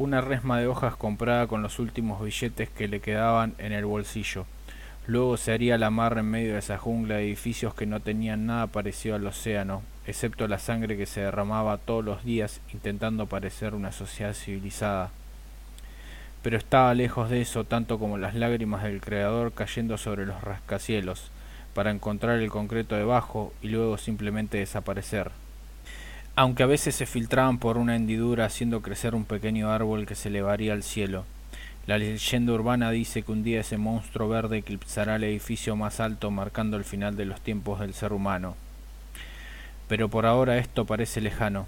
una resma de hojas comprada con los últimos billetes que le quedaban en el bolsillo. Luego se haría la mar en medio de esa jungla de edificios que no tenían nada parecido al océano, excepto la sangre que se derramaba todos los días intentando parecer una sociedad civilizada. Pero estaba lejos de eso tanto como las lágrimas del Creador cayendo sobre los rascacielos, para encontrar el concreto debajo y luego simplemente desaparecer. Aunque a veces se filtraban por una hendidura haciendo crecer un pequeño árbol que se elevaría al cielo. La leyenda urbana dice que un día ese monstruo verde eclipsará el edificio más alto marcando el final de los tiempos del ser humano. Pero por ahora esto parece lejano.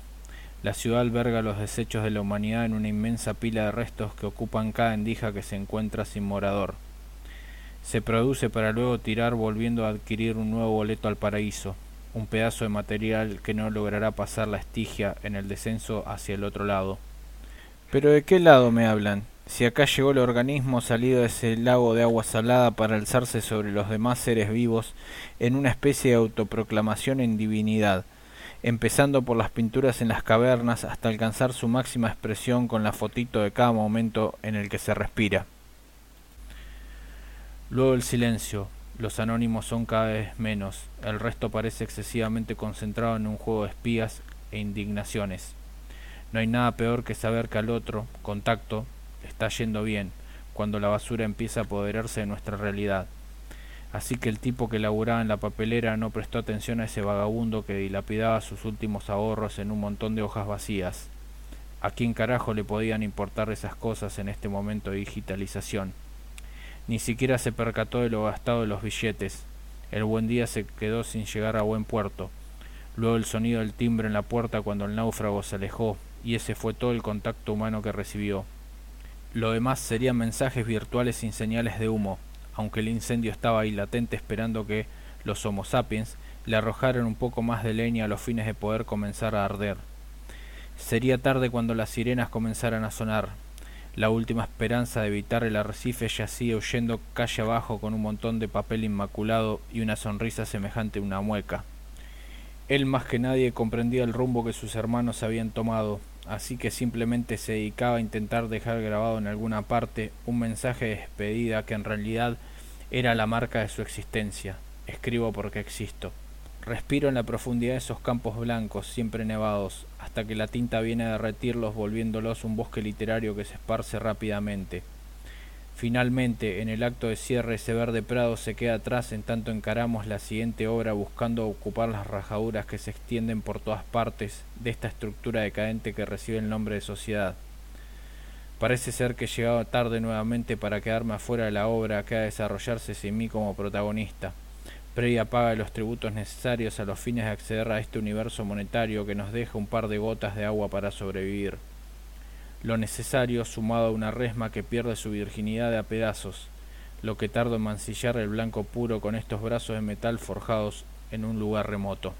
La ciudad alberga los desechos de la humanidad en una inmensa pila de restos que ocupan cada endija que se encuentra sin morador. Se produce para luego tirar volviendo a adquirir un nuevo boleto al paraíso, un pedazo de material que no logrará pasar la estigia en el descenso hacia el otro lado. Pero ¿de qué lado me hablan? Si acá llegó el organismo salido de ese lago de agua salada para alzarse sobre los demás seres vivos en una especie de autoproclamación en divinidad, empezando por las pinturas en las cavernas hasta alcanzar su máxima expresión con la fotito de cada momento en el que se respira. Luego el silencio. Los anónimos son cada vez menos. El resto parece excesivamente concentrado en un juego de espías e indignaciones. No hay nada peor que saber que al otro, contacto, está yendo bien, cuando la basura empieza a apoderarse de nuestra realidad. Así que el tipo que laburaba en la papelera no prestó atención a ese vagabundo que dilapidaba sus últimos ahorros en un montón de hojas vacías. ¿A quién carajo le podían importar esas cosas en este momento de digitalización? Ni siquiera se percató de lo gastado de los billetes. El buen día se quedó sin llegar a buen puerto. Luego el sonido del timbre en la puerta cuando el náufrago se alejó, y ese fue todo el contacto humano que recibió. Lo demás serían mensajes virtuales sin señales de humo, aunque el incendio estaba ahí latente esperando que los Homo sapiens le arrojaran un poco más de leña a los fines de poder comenzar a arder. Sería tarde cuando las sirenas comenzaran a sonar. La última esperanza de evitar el arrecife yacía huyendo calle abajo con un montón de papel inmaculado y una sonrisa semejante a una mueca. Él más que nadie comprendía el rumbo que sus hermanos habían tomado, así que simplemente se dedicaba a intentar dejar grabado en alguna parte un mensaje de despedida que en realidad era la marca de su existencia. Escribo porque existo. Respiro en la profundidad de esos campos blancos, siempre nevados, hasta que la tinta viene a derretirlos volviéndolos un bosque literario que se esparce rápidamente. Finalmente, en el acto de cierre, ese verde prado se queda atrás en tanto encaramos la siguiente obra buscando ocupar las rajaduras que se extienden por todas partes de esta estructura decadente que recibe el nombre de sociedad. Parece ser que he llegado tarde nuevamente para quedarme afuera de la obra que ha de desarrollarse sin mí como protagonista, previa paga de los tributos necesarios a los fines de acceder a este universo monetario que nos deja un par de gotas de agua para sobrevivir lo necesario sumado a una resma que pierde su virginidad a pedazos, lo que tarda en mancillar el blanco puro con estos brazos de metal forjados en un lugar remoto.